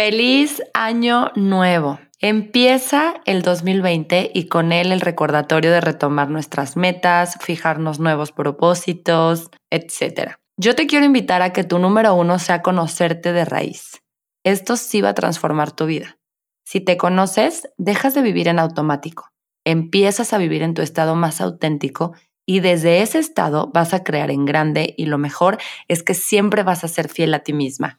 Feliz año nuevo. Empieza el 2020 y con él el recordatorio de retomar nuestras metas, fijarnos nuevos propósitos, etc. Yo te quiero invitar a que tu número uno sea conocerte de raíz. Esto sí va a transformar tu vida. Si te conoces, dejas de vivir en automático. Empiezas a vivir en tu estado más auténtico y desde ese estado vas a crear en grande y lo mejor es que siempre vas a ser fiel a ti misma.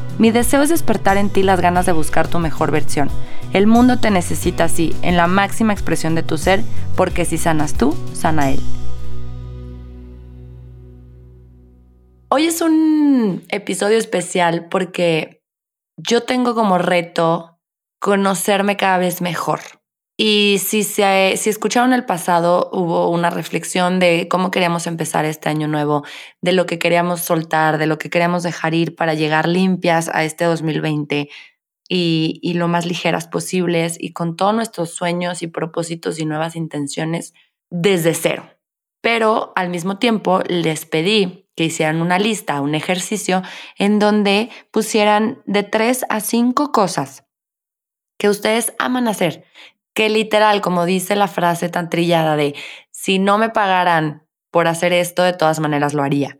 Mi deseo es despertar en ti las ganas de buscar tu mejor versión. El mundo te necesita así, en la máxima expresión de tu ser, porque si sanas tú, sana él. Hoy es un episodio especial porque yo tengo como reto conocerme cada vez mejor. Y si, se, si escucharon el pasado, hubo una reflexión de cómo queríamos empezar este año nuevo, de lo que queríamos soltar, de lo que queríamos dejar ir para llegar limpias a este 2020 y, y lo más ligeras posibles y con todos nuestros sueños y propósitos y nuevas intenciones desde cero. Pero al mismo tiempo les pedí que hicieran una lista, un ejercicio en donde pusieran de tres a cinco cosas que ustedes aman hacer, que literal, como dice la frase tan trillada de, si no me pagaran por hacer esto, de todas maneras lo haría.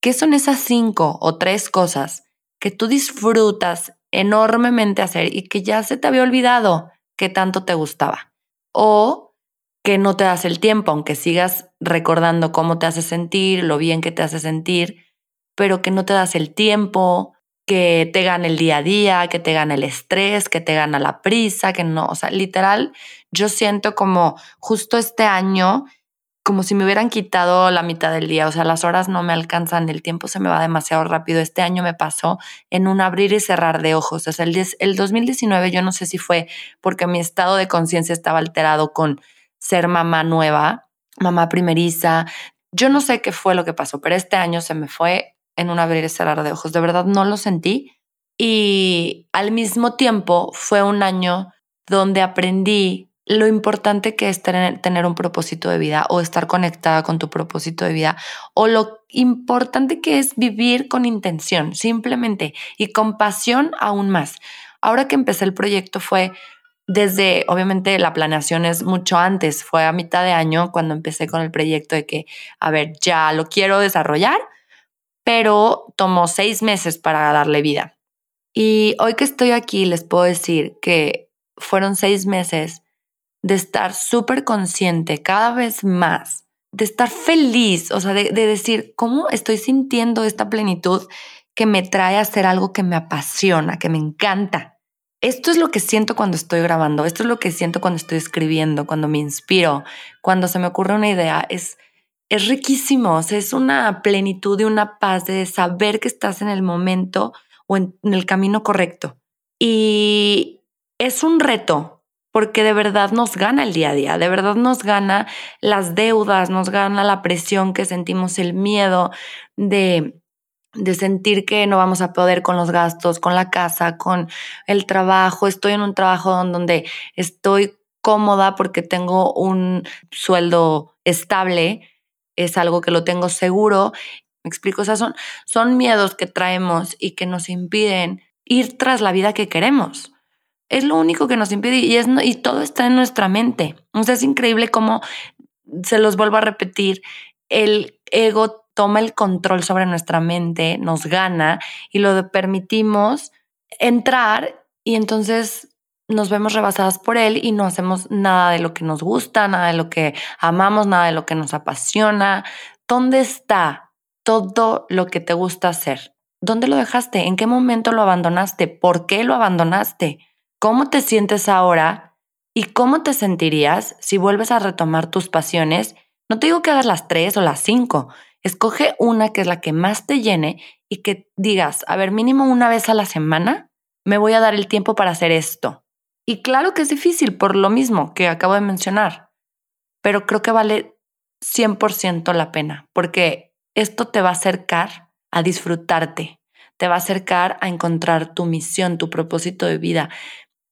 ¿Qué son esas cinco o tres cosas que tú disfrutas enormemente hacer y que ya se te había olvidado que tanto te gustaba? O que no te das el tiempo, aunque sigas recordando cómo te hace sentir, lo bien que te hace sentir, pero que no te das el tiempo, que te gane el día a día, que te gane el estrés, que te gana la prisa, que no, o sea, literal, yo siento como justo este año, como si me hubieran quitado la mitad del día, o sea, las horas no me alcanzan, el tiempo se me va demasiado rápido. Este año me pasó en un abrir y cerrar de ojos, o sea, el, el 2019 yo no sé si fue porque mi estado de conciencia estaba alterado con ser mamá nueva, mamá primeriza, yo no sé qué fue lo que pasó, pero este año se me fue en un abrir y cerrar de ojos. De verdad no lo sentí. Y al mismo tiempo fue un año donde aprendí lo importante que es tener, un propósito de vida o estar conectada con tu propósito de vida o lo importante que es vivir con intención simplemente y con pasión aún más. Ahora que empecé el proyecto fue desde, obviamente la planeación es mucho antes, fue a mitad de año cuando empecé con el proyecto de que, a ver, ya lo quiero desarrollar, pero tomó seis meses para darle vida. Y hoy que estoy aquí les puedo decir que fueron seis meses de estar súper consciente cada vez más, de estar feliz, o sea, de, decir, ¿cómo estoy sintiendo esta plenitud que me trae a hacer algo que me apasiona, que me encanta? Esto es lo que siento cuando estoy grabando, esto es lo que siento cuando estoy escribiendo, cuando me inspiro, cuando se me ocurre una idea, es es riquísimo, es una plenitud y una paz de saber que estás en el momento o en, el camino correcto. Y es un reto, porque de verdad nos gana el día a día, de verdad nos gana las deudas, nos gana la presión que sentimos, el miedo de, de sentir que no vamos a poder con los gastos, con la casa, con el trabajo. Estoy en un trabajo donde estoy cómoda porque tengo un sueldo estable, es algo que lo tengo seguro. Me explico, son, son miedos que traemos y que nos impiden ir tras la vida que queremos. Es lo único que nos impide y, y todo está en nuestra mente. O sea, es increíble cómo, se los vuelvo a repetir, el ego toma el control sobre nuestra mente, nos gana y lo permitimos entrar y entonces nos vemos rebasadas por él y no hacemos nada de lo que nos gusta, nada de lo que amamos, nada de lo que nos apasiona. ¿Dónde está todo lo que te gusta hacer? ¿Dónde lo dejaste? ¿En qué momento lo abandonaste? ¿Por qué lo abandonaste? ¿Cómo te sientes ahora? ¿Y cómo te sentirías si vuelves a retomar tus pasiones? No te digo que hagas las tres o las cinco. Escoge una que es la que más te llene y que digas, a ver, mínimo una vez a la semana me voy a dar el tiempo para hacer esto. Y claro que es difícil por lo mismo que acabo de mencionar, pero creo que vale 100% la pena, porque esto te va a acercar a disfrutarte, te va a acercar a encontrar tu misión, tu propósito de vida,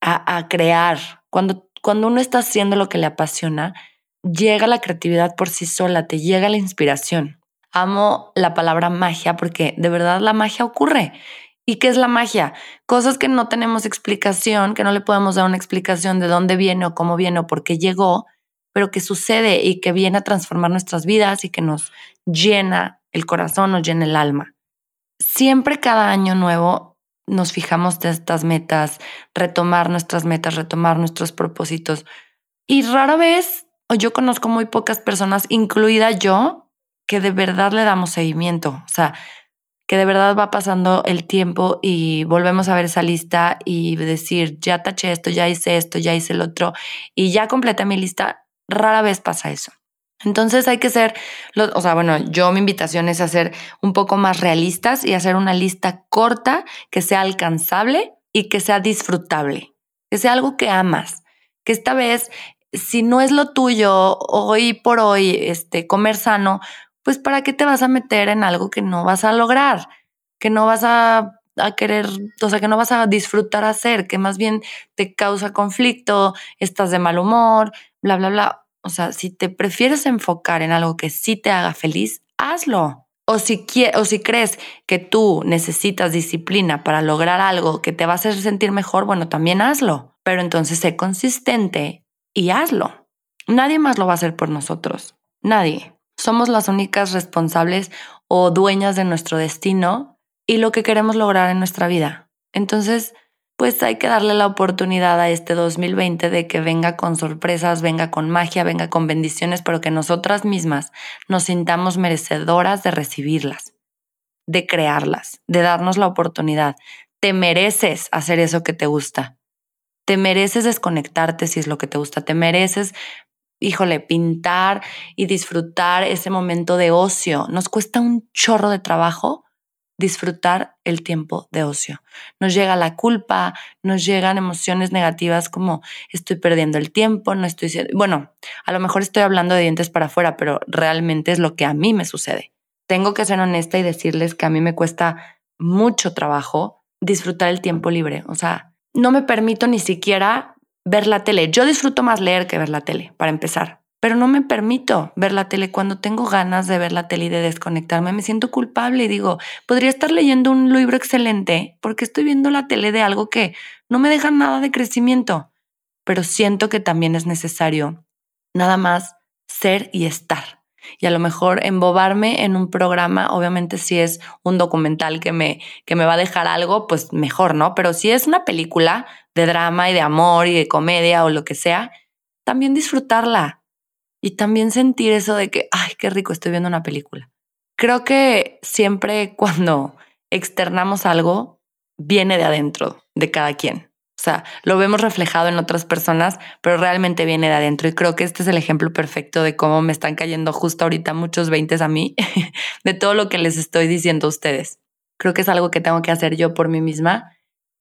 a, crear. Cuando, cuando uno está haciendo lo que le apasiona, llega la creatividad por sí sola, te llega la inspiración. Amo la palabra magia porque de verdad la magia ocurre. ¿Y qué es la magia? Cosas que no tenemos explicación, que no le podemos dar una explicación de dónde viene o cómo viene o por qué llegó, pero que sucede y que viene a transformar nuestras vidas y que nos llena el corazón, nos llena el alma. Siempre cada año nuevo nos fijamos de estas metas, retomar nuestras metas, retomar nuestros propósitos. Y rara vez, o yo conozco muy pocas personas, incluida yo, que de verdad le damos seguimiento. O sea, que de verdad va pasando el tiempo y volvemos a ver esa lista y decir, ya taché esto, ya hice esto, ya hice el otro y ya completé mi lista, rara vez pasa eso. Entonces hay que ser, o sea, bueno, yo mi invitación es hacer un poco más realistas y hacer una lista corta que sea alcanzable y que sea disfrutable, que sea algo que amas, que esta vez, si no es lo tuyo hoy por hoy, este, comer sano, pues ¿para qué te vas a meter en algo que no vas a lograr? Que no vas a, querer, o sea, que no vas a disfrutar hacer, que más bien te causa conflicto, estás de mal humor, bla, bla, bla. O sea, si te prefieres enfocar en algo que sí te haga feliz, hazlo. O si, o si crees que tú necesitas disciplina para lograr algo que te va a hacer sentir mejor, bueno, también hazlo. Pero entonces sé consistente y hazlo. Nadie más lo va a hacer por nosotros. Nadie. Somos las únicas responsables o dueñas de nuestro destino y lo que queremos lograr en nuestra vida. Entonces, pues hay que darle la oportunidad a este 2020 de que venga con sorpresas, venga con magia, venga con bendiciones, pero que nosotras mismas nos sintamos merecedoras de recibirlas, de crearlas, de darnos la oportunidad. Te mereces hacer eso que te gusta. Te mereces desconectarte si es lo que te gusta. Te mereces híjole, pintar y disfrutar ese momento de ocio. Nos cuesta un chorro de trabajo disfrutar el tiempo de ocio. Nos llega la culpa, nos llegan emociones negativas como estoy perdiendo el tiempo, no estoy... Bueno, a lo mejor estoy hablando de dientes para afuera, pero realmente es lo que a mí me sucede. Tengo que ser honesta y decirles que a mí me cuesta mucho trabajo disfrutar el tiempo libre. O sea, no me permito ni siquiera ver la tele. Yo disfruto más leer que ver la tele, para empezar, pero no me permito ver la tele cuando tengo ganas de ver la tele y de desconectarme. Me siento culpable y digo, podría estar leyendo un libro excelente porque estoy viendo la tele de algo que no me deja nada de crecimiento, pero siento que también es necesario nada más ser y estar. Y a lo mejor embobarme en un programa, obviamente si es un documental que me, que me va a dejar algo, pues mejor, ¿no? Pero si es una película, de drama y de amor y de comedia o lo que sea, también disfrutarla y también sentir eso de que, ay, qué rico, estoy viendo una película. Creo que siempre cuando externamos algo, viene de adentro de cada quien. O sea, lo vemos reflejado en otras personas, pero realmente viene de adentro. Y creo que este es el ejemplo perfecto de cómo me están cayendo justo ahorita muchos veintes a mí, de todo lo que les estoy diciendo a ustedes. Creo que es algo que tengo que hacer yo por mí misma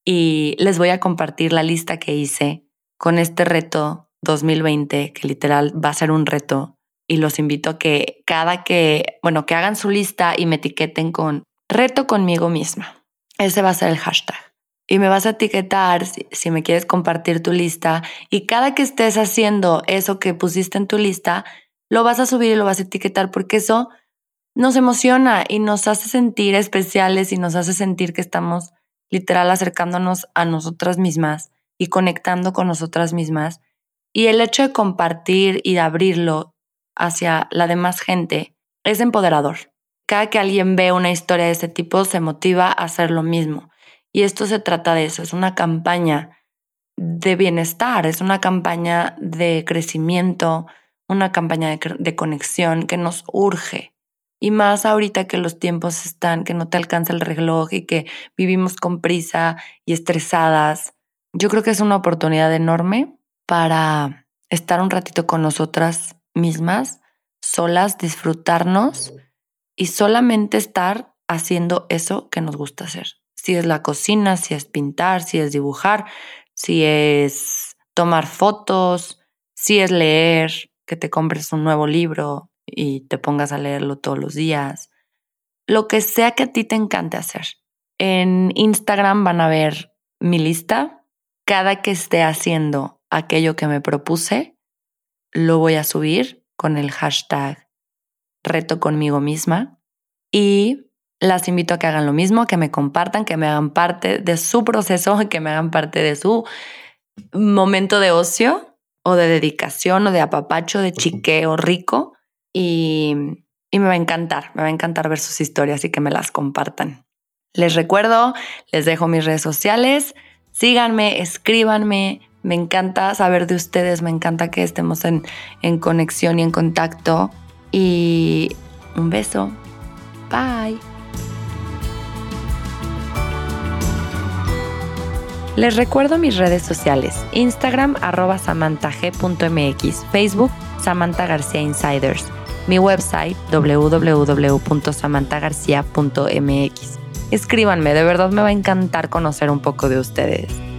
y les voy a compartir la lista que hice con este reto 2020, que literal va a ser un reto. Y los invito a que cada que, bueno, que hagan su lista y me etiqueten con reto conmigo misma. Ese va a ser el hashtag. Y me vas a etiquetar si, si me quieres compartir tu lista. Y cada que estés haciendo eso que pusiste en tu lista, lo vas a subir y lo vas a etiquetar porque eso nos emociona y nos hace sentir especiales y nos hace sentir que estamos literal acercándonos a nosotras mismas y conectando con nosotras mismas. Y el hecho de compartir y de abrirlo hacia la demás gente es empoderador. Cada que alguien ve una historia de ese tipo se motiva a hacer lo mismo. Y esto se trata de eso, es una campaña de bienestar, es una campaña de crecimiento, una campaña de, de conexión que nos urge. Y más ahorita que los tiempos están, que no te alcanza el reloj y que vivimos con prisa y estresadas. Yo creo que es una oportunidad enorme para estar un ratito con nosotras mismas, solas, disfrutarnos y solamente estar haciendo eso que nos gusta hacer. Si es la cocina, si es pintar, si es dibujar, si es tomar fotos, si es leer, que te compres un nuevo libro y te pongas a leerlo todos los días. Lo que sea que a ti te encante hacer. En Instagram van a ver mi lista. Cada que esté haciendo aquello que me propuse, lo voy a subir con el hashtag reto conmigo misma y las invito a que hagan lo mismo, que me compartan, que me hagan parte de su proceso, que me hagan parte de su momento de ocio o de dedicación o de apapacho, de chiqueo rico y, me va a encantar, me va a encantar ver sus historias y que me las compartan. Les recuerdo, les dejo mis redes sociales, síganme, escríbanme, me encanta saber de ustedes, me encanta que estemos en, en conexión y en contacto y un beso. Bye. Les recuerdo mis redes sociales, Instagram arroba samantag.mx, Facebook Samantha García Insiders, mi website www.samanthagarcia.mx. Escríbanme, de verdad me va a encantar conocer un poco de ustedes.